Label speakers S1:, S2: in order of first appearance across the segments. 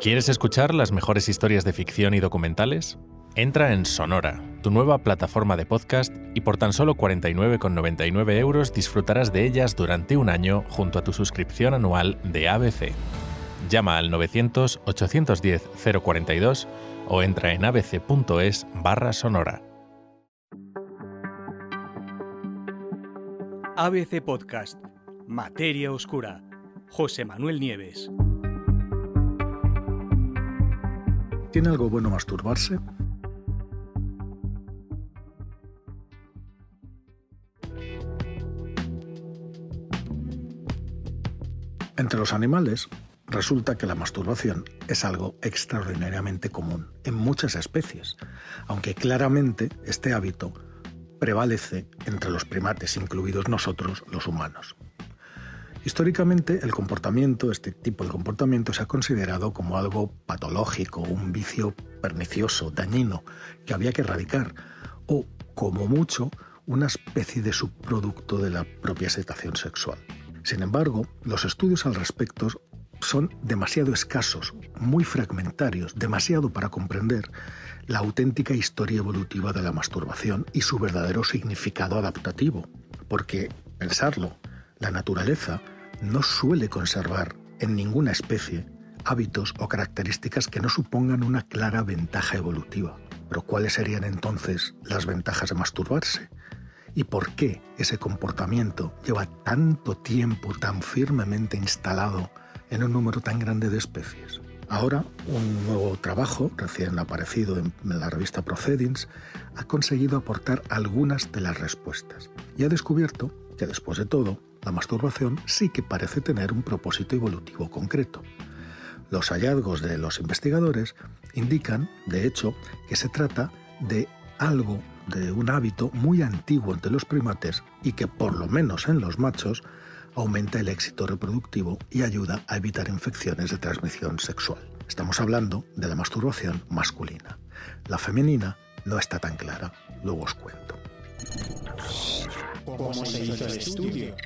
S1: ¿Quieres escuchar las mejores historias de ficción y documentales? Entra en Sonora, tu nueva plataforma de podcast, y por tan solo 49,99 euros disfrutarás de ellas durante un año junto a tu suscripción anual de ABC. Llama al 900-810-042 o entra en abc.es barra sonora.
S2: ABC Podcast, Materia Oscura, José Manuel Nieves.
S3: ¿Tiene algo bueno masturbarse? Entre los animales, resulta que la masturbación es algo extraordinariamente común en muchas especies, aunque claramente este hábito prevalece entre los primates, incluidos nosotros los humanos. Históricamente, el comportamiento, este tipo de comportamiento, se ha considerado como algo patológico, un vicio pernicioso, dañino, que había que erradicar, o, como mucho, una especie de subproducto de la propia excitación sexual. Sin embargo, los estudios al respecto son demasiado escasos, muy fragmentarios, demasiado para comprender la auténtica historia evolutiva de la masturbación y su verdadero significado adaptativo. Porque, pensarlo, la naturaleza no suele conservar en ninguna especie hábitos o características que no supongan una clara ventaja evolutiva. Pero ¿cuáles serían entonces las ventajas de masturbarse? ¿Y por qué ese comportamiento lleva tanto tiempo tan firmemente instalado en un número tan grande de especies? Ahora, un nuevo trabajo, recién aparecido en la revista Proceedings, ha conseguido aportar algunas de las respuestas y ha descubierto que, después de todo, la masturbación sí que parece tener un propósito evolutivo concreto. Los hallazgos de los investigadores indican, de hecho, que se trata de algo, de un hábito muy antiguo entre los primates y que, por lo menos en los machos, aumenta el éxito reproductivo y ayuda a evitar infecciones de transmisión sexual. Estamos hablando de la masturbación masculina. La femenina no está tan clara, luego os cuento.
S4: ¿Cómo se hizo el estudio?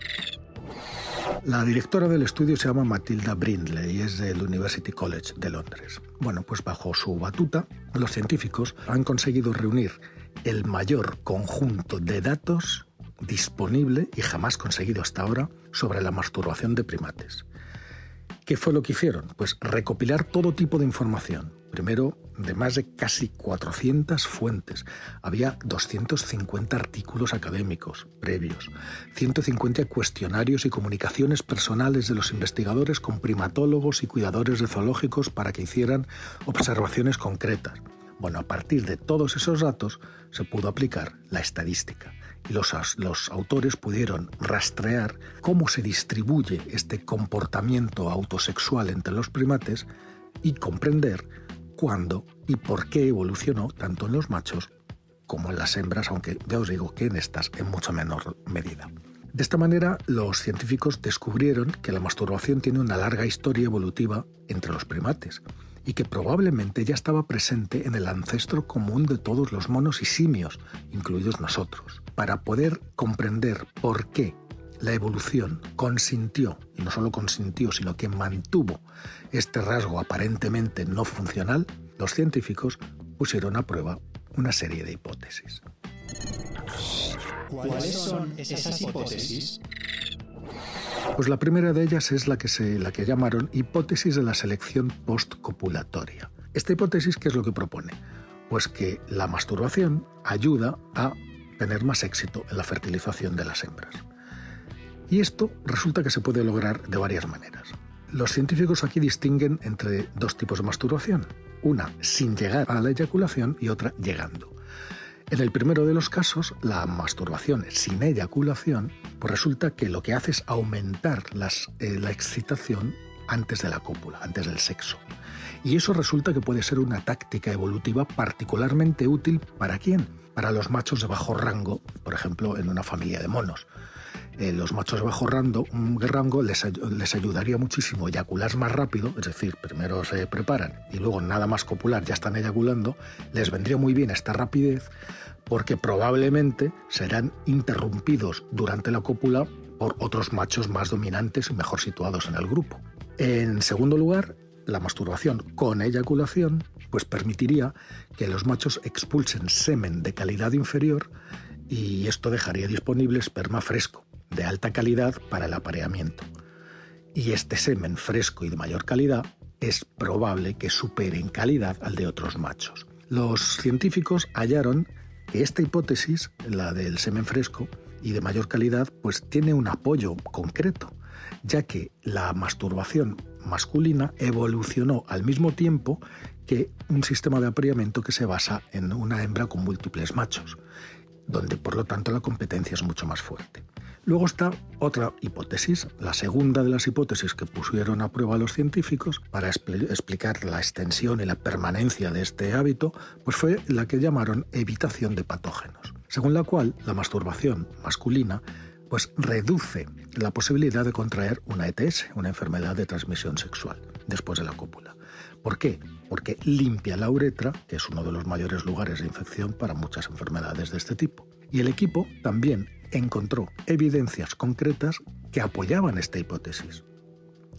S3: La directora del estudio se llama Matilda Brindley y es del University College de Londres. Bueno, pues bajo su batuta, los científicos han conseguido reunir el mayor conjunto de datos disponible y jamás conseguido hasta ahora sobre la masturbación de primates. ¿Qué fue lo que hicieron? Pues recopilar todo tipo de información. Primero, de más de casi 400 fuentes. Había 250 artículos académicos previos, 150 cuestionarios y comunicaciones personales de los investigadores con primatólogos y cuidadores de zoológicos para que hicieran observaciones concretas. Bueno, a partir de todos esos datos se pudo aplicar la estadística y los, los, autores pudieron rastrear cómo se distribuye este comportamiento autosexual entre los primates y comprender cuándo y por qué evolucionó tanto en los machos como en las hembras, aunque ya os digo que en estas en mucha menor medida. De esta manera, los científicos descubrieron que la masturbación tiene una larga historia evolutiva entre los primates y que probablemente ya estaba presente en el ancestro común de todos los monos y simios, incluidos nosotros. Para poder comprender por qué la evolución consintió, y no solo consintió, sino que mantuvo este rasgo aparentemente no funcional, los científicos pusieron a prueba una serie de hipótesis.
S4: ¿Cuáles son esas hipótesis?
S3: Pues la primera de ellas es la que, se, la que llamaron hipótesis de la selección postcopulatoria. Esta hipótesis, ¿qué es lo que propone? Pues que la masturbación ayuda a tener más éxito en la fertilización de las hembras. Y esto resulta que se puede lograr de varias maneras. Los científicos aquí distinguen entre dos tipos de masturbación, una sin llegar a la eyaculación y otra llegando. En el primero de los casos, la masturbación sin eyaculación, pues resulta que lo que hace es aumentar eh, la excitación antes de la cópula, antes del sexo. Y eso resulta que puede ser una táctica evolutiva particularmente útil para quién? Para los machos de bajo rango, por ejemplo, en una familia de monos. Eh, los machos de bajo rango, les, ayudaría muchísimo eyacular más rápido, es decir, primero se preparan y luego nada más copular ya están eyaculando, les vendría muy bien esta rapidez porque probablemente serán interrumpidos durante la cópula por otros machos más dominantes y mejor situados en el grupo. En segundo lugar, la masturbación con eyaculación pues permitiría que los machos expulsen semen de calidad inferior y esto dejaría disponible esperma fresco, de alta calidad para el apareamiento. Y este semen fresco y de mayor calidad es probable que supere en calidad al de otros machos. Los científicos hallaron que esta hipótesis, la del semen fresco y de mayor calidad, pues tiene un apoyo concreto, ya que la masturbación masculina evolucionó al mismo tiempo que un sistema de apareamiento que se basa en una hembra con múltiples machos, donde por lo tanto la competencia es mucho más fuerte. Luego está otra hipótesis, la segunda de las hipótesis que pusieron a prueba los científicos para explicar la extensión y la permanencia de este hábito, pues fue la que llamaron evitación de patógenos, según la cual la masturbación masculina pues reduce la posibilidad de contraer una ETS, una enfermedad de transmisión sexual, después de la cópula. ¿Por qué? Porque limpia la uretra, que es uno de los mayores lugares de infección para muchas enfermedades de este tipo. Y el equipo también encontró evidencias concretas que apoyaban esta hipótesis,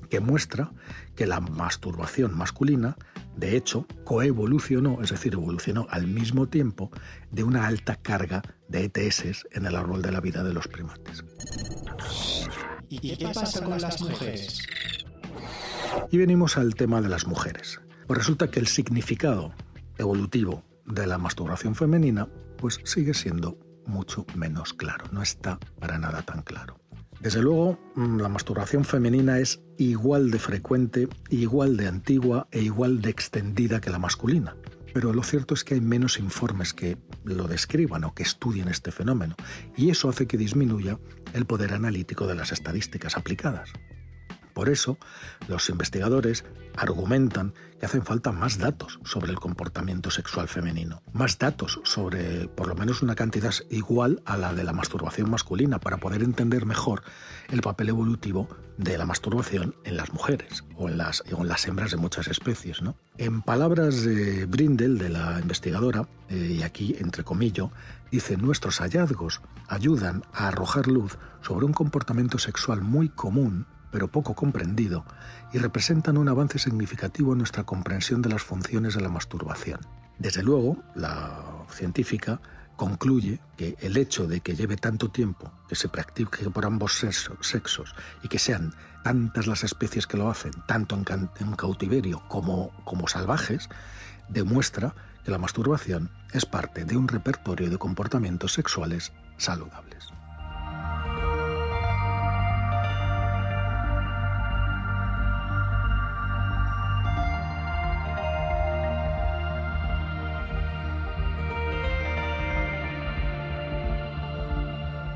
S3: que muestra que la masturbación masculina, de hecho, coevolucionó, es decir, evolucionó al mismo tiempo de una alta carga de ETS en el árbol de la vida de los primates.
S4: ¿Y qué pasa con las mujeres?
S3: Y venimos al tema de las mujeres. Pues resulta que el significado evolutivo de la masturbación femenina pues sigue siendo mucho menos claro, no está para nada tan claro. Desde luego, mm, la masturbación femenina es igual de frecuente, igual de antigua e igual de extendida que la masculina. Pero lo cierto es que hay menos informes que lo describan o que estudien este fenómeno, y eso hace que disminuya el poder analítico de las estadísticas aplicadas. Por eso, los investigadores argumentan que hacen falta más datos sobre el comportamiento sexual femenino, más datos sobre por lo menos una cantidad igual a la de la masturbación masculina para poder entender mejor el papel evolutivo de la masturbación en las mujeres o en las, en las hembras de muchas especies. ¿no? En palabras de Brindel, de la investigadora, eh, y aquí entre comillas, dice, nuestros hallazgos ayudan a arrojar luz sobre un comportamiento sexual muy común pero poco comprendido, y representan un avance significativo en nuestra comprensión de las funciones de la masturbación. Desde luego, la científica concluye que el hecho de que lleve tanto tiempo, que se practique por ambos sexos y que sean tantas las especies que lo hacen, tanto en, cautiverio como, como salvajes, demuestra que la masturbación es parte de un repertorio de comportamientos sexuales saludables.